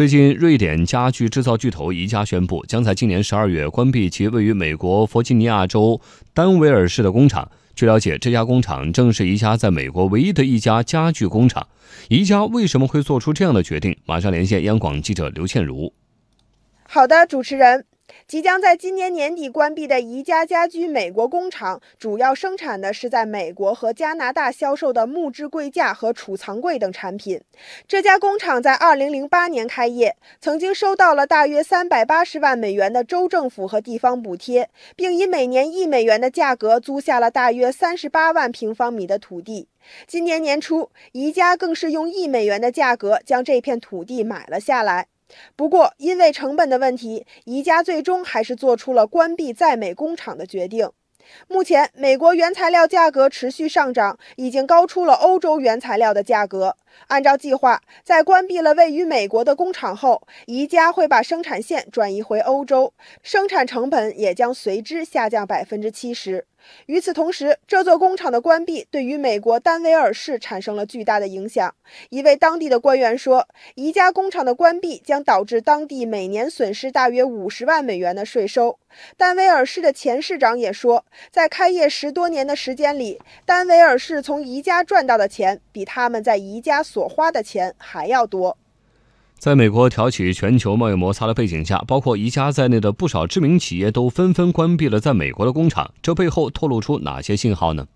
最近，瑞典家具制造巨头宜家宣布，将在今年十二月关闭其位于美国弗吉尼亚州丹维尔市的工厂。据了解，这家工厂正是宜家在美国唯一的一家家具工厂。宜家为什么会做出这样的决定？马上连线央广记者刘倩茹。好的，主持人。即将在今年年底关闭的宜家家居美国工厂，主要生产的是在美国和加拿大销售的木质柜架和储藏柜等产品。这家工厂在2008年开业，曾经收到了大约380万美元的州政府和地方补贴，并以每年一美元的价格租下了大约38万平方米的土地。今年年初，宜家更是用一美元的价格将这片土地买了下来。不过，因为成本的问题，宜家最终还是做出了关闭在美工厂的决定。目前，美国原材料价格持续上涨，已经高出了欧洲原材料的价格。按照计划，在关闭了位于美国的工厂后，宜家会把生产线转移回欧洲，生产成本也将随之下降百分之七十。与此同时，这座工厂的关闭对于美国丹维尔市产生了巨大的影响。一位当地的官员说：“宜家工厂的关闭将导致当地每年损失大约五十万美元的税收。”丹维尔市的前市长也说，在开业十多年的时间里，丹维尔市从宜家赚到的钱比他们在宜家所花的钱还要多。在美国挑起全球贸易摩擦的背景下，包括宜家在内的不少知名企业都纷纷关闭了在美国的工厂。这背后透露出哪些信号呢？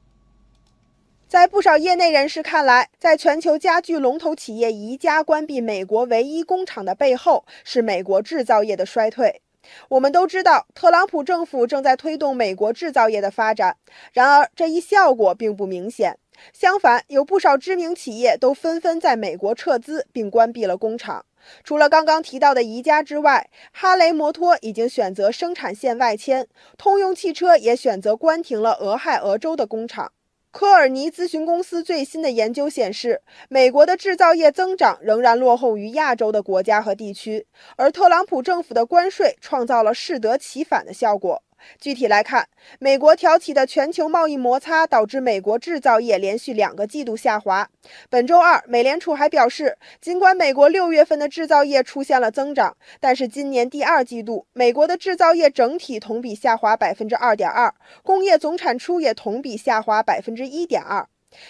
在不少业内人士看来，在全球家具龙头企业宜家关闭美国唯一工厂的背后，是美国制造业的衰退。我们都知道，特朗普政府正在推动美国制造业的发展，然而这一效果并不明显。相反，有不少知名企业都纷纷在美国撤资并关闭了工厂。除了刚刚提到的宜家之外，哈雷摩托已经选择生产线外迁，通用汽车也选择关停了俄亥俄州的工厂。科尔尼咨询公司最新的研究显示，美国的制造业增长仍然落后于亚洲的国家和地区，而特朗普政府的关税创造了适得其反的效果。具体来看，美国挑起的全球贸易摩擦导致美国制造业连续两个季度下滑。本周二，美联储还表示，尽管美国六月份的制造业出现了增长，但是今年第二季度美国的制造业整体同比下滑百分之二点二，工业总产出也同比下滑百分之一点二。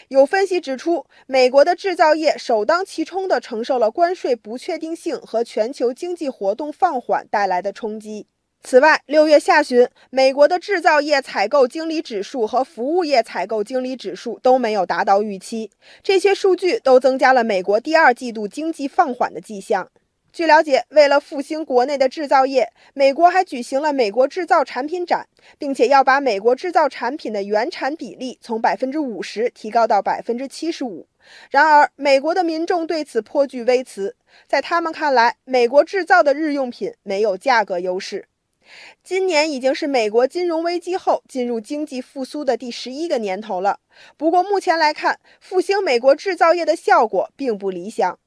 有分析指出，美国的制造业首当其冲地承受了关税不确定性和全球经济活动放缓带来的冲击。此外，六月下旬，美国的制造业采购经理指数和服务业采购经理指数都没有达到预期，这些数据都增加了美国第二季度经济放缓的迹象。据了解，为了复兴国内的制造业，美国还举行了美国制造产品展，并且要把美国制造产品的原产比例从百分之五十提高到百分之七十五。然而，美国的民众对此颇具微词，在他们看来，美国制造的日用品没有价格优势。今年已经是美国金融危机后进入经济复苏的第十一个年头了。不过，目前来看，复兴美国制造业的效果并不理想。